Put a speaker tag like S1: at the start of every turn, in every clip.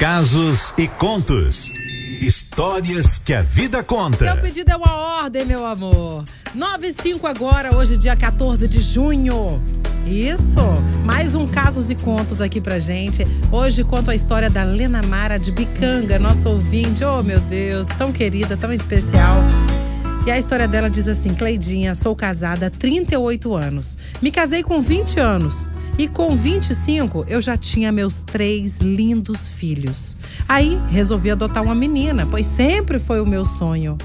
S1: Casos e contos. Histórias que a vida conta.
S2: Seu pedido é uma ordem, meu amor. 95 agora, hoje, dia 14 de junho. Isso, mais um Casos e Contos aqui pra gente. Hoje conto a história da Lena Mara de Bicanga, nossa ouvinte. Oh, meu Deus, tão querida, tão especial. E a história dela diz assim: Cleidinha, sou casada há 38 anos. Me casei com 20 anos. E com 25 eu já tinha meus três lindos filhos. Aí resolvi adotar uma menina, pois sempre foi o meu sonho.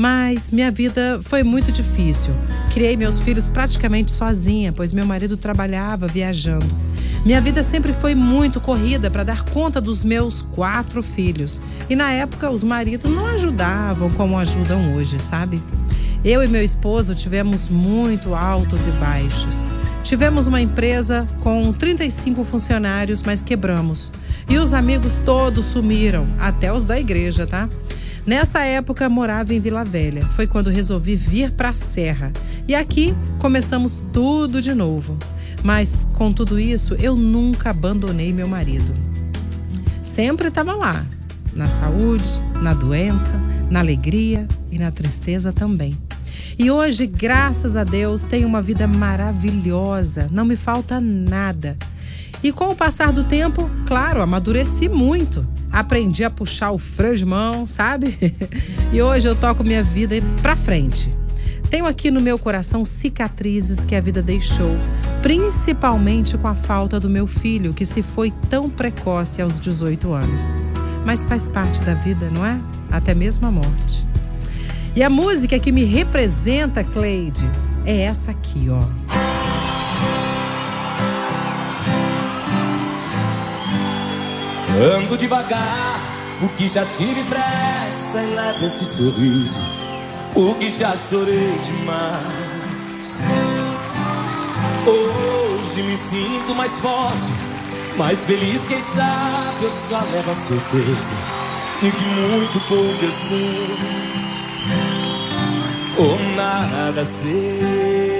S2: Mas minha vida foi muito difícil. Criei meus filhos praticamente sozinha, pois meu marido trabalhava viajando. Minha vida sempre foi muito corrida para dar conta dos meus quatro filhos. E na época os maridos não ajudavam como ajudam hoje, sabe? Eu e meu esposo tivemos muito altos e baixos. Tivemos uma empresa com 35 funcionários, mas quebramos. E os amigos todos sumiram, até os da igreja, tá? Nessa época morava em Vila Velha. Foi quando resolvi vir para a Serra. E aqui começamos tudo de novo. Mas com tudo isso, eu nunca abandonei meu marido. Sempre estava lá, na saúde, na doença, na alegria e na tristeza também. E hoje, graças a Deus, tenho uma vida maravilhosa, não me falta nada. E com o passar do tempo, claro, amadureci muito. Aprendi a puxar o freio de mão, sabe? e hoje eu toco minha vida pra frente. Tenho aqui no meu coração cicatrizes que a vida deixou, principalmente com a falta do meu filho, que se foi tão precoce aos 18 anos. Mas faz parte da vida, não é? Até mesmo a morte. E a música que me representa, Cleide, é essa aqui, ó.
S3: Ando devagar, porque já tive pressa e levo esse sorriso, porque já chorei demais. Hoje me sinto mais forte, mais feliz, quem sabe eu só levo a certeza de que muito pouco eu sei ou nada sei.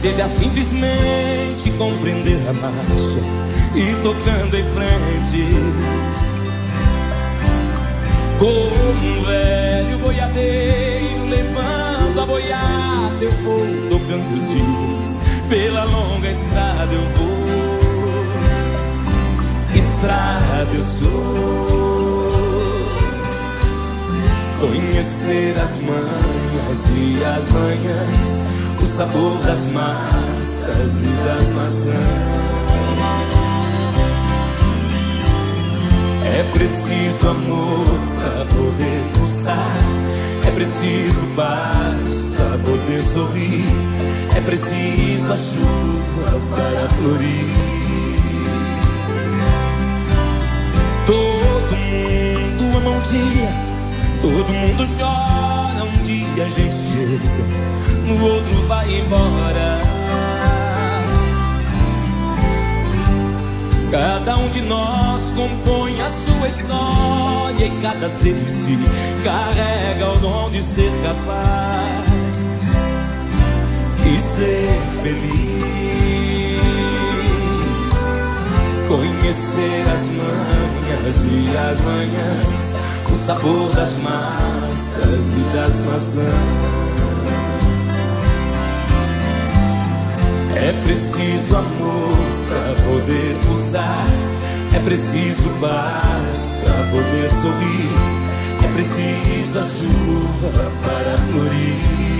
S3: seja simplesmente compreender a marcha e tocando em frente. Como um velho boiadeiro levando a boiada, eu vou tocando os dias. Pela longa estrada eu vou, estrada eu sou. Conhecer as manhas e as manhãs, o sabor das massas e das maçãs. É preciso amor para poder pulsar, é preciso paz para poder sorrir, é preciso a chuva para florir. Todo mundo ama um dia Todo mundo chora, a gente chega, no outro vai embora. Cada um de nós compõe a sua história e cada ser em si carrega o dom de ser capaz e ser feliz. Conhecer as manhas e as manhãs, o sabor das massas e das maçãs. É preciso amor para poder pulsar, é preciso paz para poder sorrir, é preciso a chuva para florir.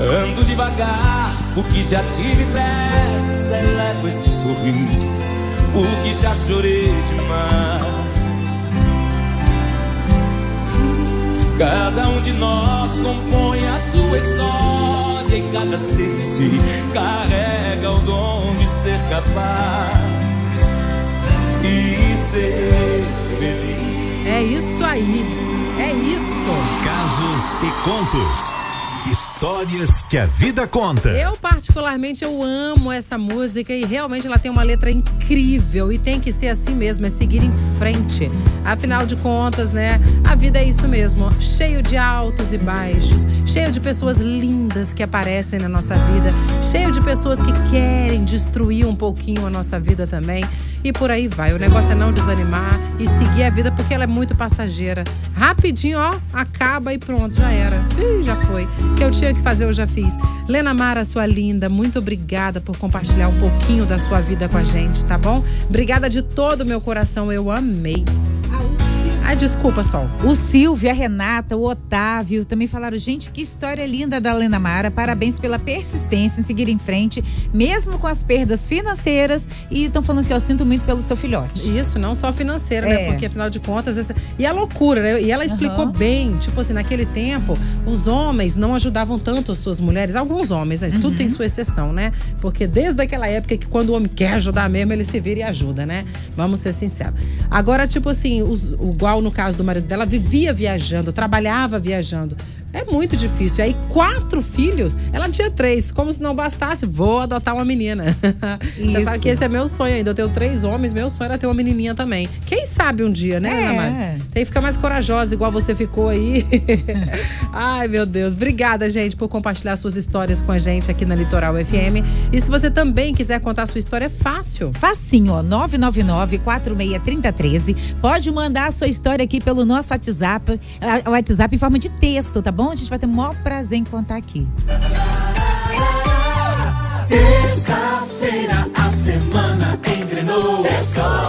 S3: Ando devagar, porque já tive pressa e levo esse sorriso, porque já chorei demais. Cada um de nós compõe a sua história e cada ser si carrega o dom paz e ser feliz.
S2: É isso aí. É isso.
S1: Casos e contos. Histórias que a vida conta.
S2: Eu particularmente eu amo essa música e realmente ela tem uma letra incrível e tem que ser assim mesmo, é seguir em frente. Afinal de contas, né, a vida é isso mesmo, cheio de altos e baixos, cheio de pessoas lindas que aparecem na nossa vida, cheio de pessoas que querem destruir um pouquinho a nossa vida também. E por aí vai. O negócio é não desanimar e seguir a vida porque ela é muito passageira. Rapidinho, ó, acaba e pronto, já era. Ih, já foi. Que eu tinha que fazer, eu já fiz. Lena Mara, sua linda, muito obrigada por compartilhar um pouquinho da sua vida com a gente, tá bom? Obrigada de todo o meu coração, eu amei. Ai, desculpa, Sol.
S4: O Silvio, a Renata, o Otávio também falaram: gente, que história linda da Lena Mara. Parabéns pela persistência em seguir em frente, mesmo com as perdas financeiras. E estão falando assim: eu sinto muito pelo seu filhote.
S2: Isso, não só financeira, né?
S4: É.
S2: Porque afinal de contas. esse- E a loucura, né? E ela explicou bem. Tipo assim, naquele tempo, os homens não ajudavam tanto as suas mulheres. Alguns homens, né? tudo tem sua exceção, né? Porque desde aquela época que quando o homem quer ajudar mesmo, ele se vira e ajuda, né? Vamos ser sinceros. Agora, tipo assim, os, igual no caso do marido dela, vivia viajando, trabalhava viajando. É muito difícil. Aí, quatro filhos, ela tinha três. Como se não bastasse, vou adotar uma menina. Você
S4: Isso.
S2: sabe que esse é meu sonho ainda. Eu tenho três homens, meu sonho era ter uma menininha também. Quem sabe um dia, né,
S4: É.
S2: Ana Mara? Tem que ficar mais corajosa, igual você ficou aí. Ai, meu Deus. Obrigada, gente, por compartilhar suas histórias com a gente aqui na Litoral FM. E se você também quiser contar a sua história, é fácil.
S4: Facinho, ó, 999-463013. Pode mandar a sua história aqui pelo nosso WhatsApp, WhatsApp em forma de texto, tá bom? A gente vai ter o maior prazer em contar aqui.
S3: Terça-feira a semana engrenou. É só